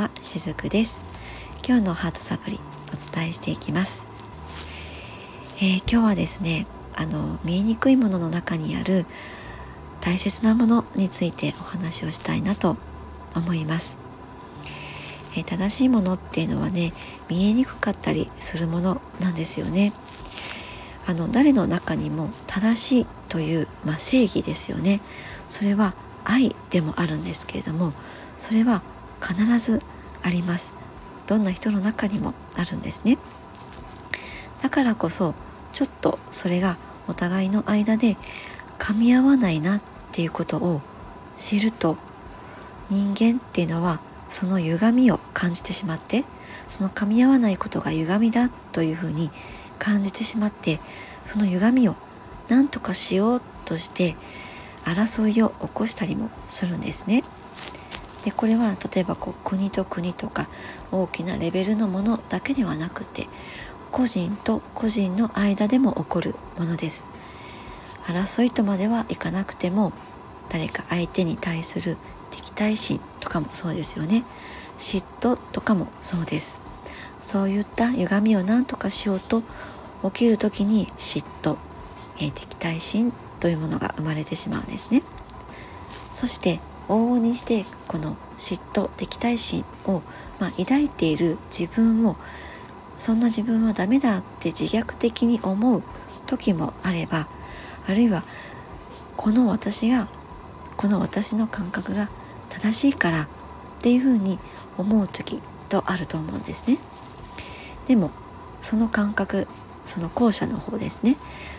はしずくです。今日のハートサプリお伝えしていきます、えー、今日はですねあの見えにくいものの中にある大切なものについてお話をしたいなと思います、えー、正しいものっていうのはね見えにくかったりするものなんですよね。あの誰の中にも正しいという、まあ、正義ですよね。それは愛でもあるんですけれどもそれは必ずありますどんな人の中にもあるんですねだからこそちょっとそれがお互いの間で噛み合わないなっていうことを知ると人間っていうのはその歪みを感じてしまってその噛み合わないことが歪みだというふうに感じてしまってその歪みを何とかしようとして争いを起こしたりもするんですね。でこれは例えばこう国と国とか大きなレベルのものだけではなくて個人と個人の間でも起こるものです。争いとまではいかなくても誰か相手に対する敵対心とかもそうですよね。嫉妬とかもそうです。そういった歪みを何とかしようと起きる時に嫉妬、えー、敵対心というものが生まれてしまうんですね。そして往々にしてこの嫉妬敵対心を、まあ、抱いている自分をそんな自分はダメだって自虐的に思う時もあればあるいはこの私がこの私の感覚が正しいからっていうふうに思う時とあると思うんですね。でもその感覚その後者の方ですね。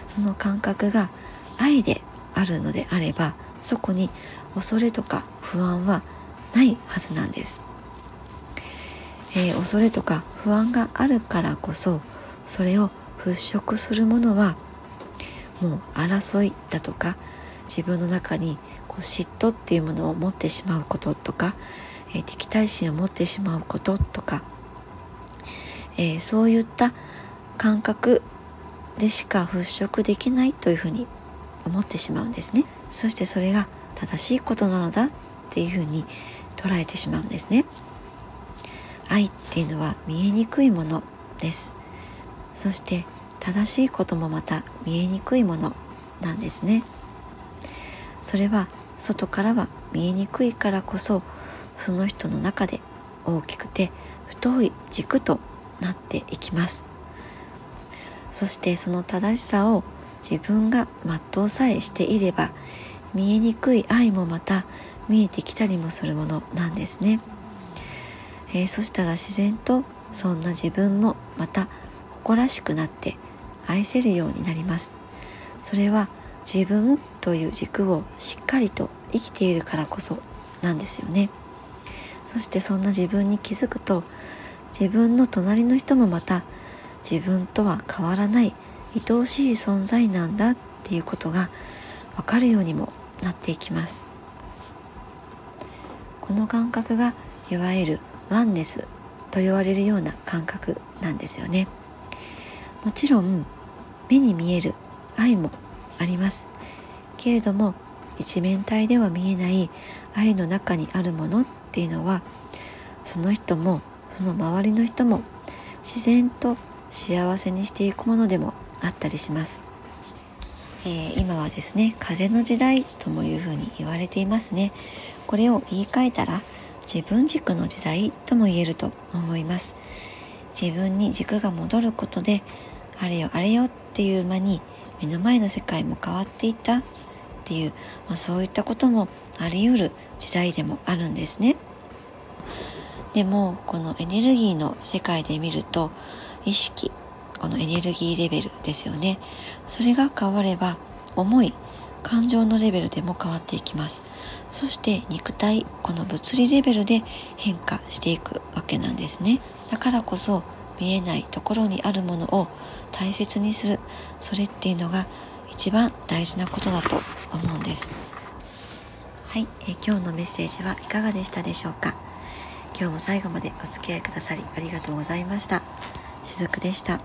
その感覚が愛であるのであればそこに恐れとか不安はないはずなんです、えー、恐れとか不安があるからこそそれを払拭するものはもう争いだとか自分の中にこう嫉妬っていうものを持ってしまうこととか、えー、敵対心を持ってしまうこととか、えー、そういった感覚でしか払拭できないというふうに思ってしまうんですね。そしてそれが正しいことなのだっていうふうに捉えてしまうんですね。愛っていうのは見えにくいものです。そして正しいこともまた見えにくいものなんですね。それは外からは見えにくいからこそその人の中で大きくて太い軸となっていきます。そしてその正しさを自分が全うさえしていれば見えにくい愛もまた見えてきたりもするものなんですね、えー、そしたら自然とそんな自分もまた誇らしくなって愛せるようになります。それは自分という軸をしっかりと生きているからこそなんですよね。そしてそんな自分に気づくと自分の隣の人もまた自分とは変わらない愛おしい存在なんだっていうことが分かるようにもなっていきます。この感覚がいわゆるワンネスと言われるような感覚なんですよね。もちろん目に見える愛もあります。けれども一面体では見えない愛の中にあるものっていうのはその人もその周りの人も自然と幸せにしていくものでもあったりします、えー、今はですね風の時代ともいうふうに言われていますね。これを言い換えたら自分軸の時代とも言えると思います。自分に軸が戻ることであれよあれよっていう間に目の前の世界も変わっていったっていう、まあ、そういったこともあり得る時代でもあるんですね。でもこのエネルギーの世界で見ると意識このエネルギーレベルですよね。それが変われば思い感情のレベルでも変わっていきます。そして肉体この物理レベルで変化していくわけなんですね。だからこそ見えないところにあるものを大切にする。それっていうのが一番大事なことだと思うんです。はい、え今日のメッセージはいかがでしたでしょうか？今日も最後までお付き合いくださりありがとうございました。しずくでした。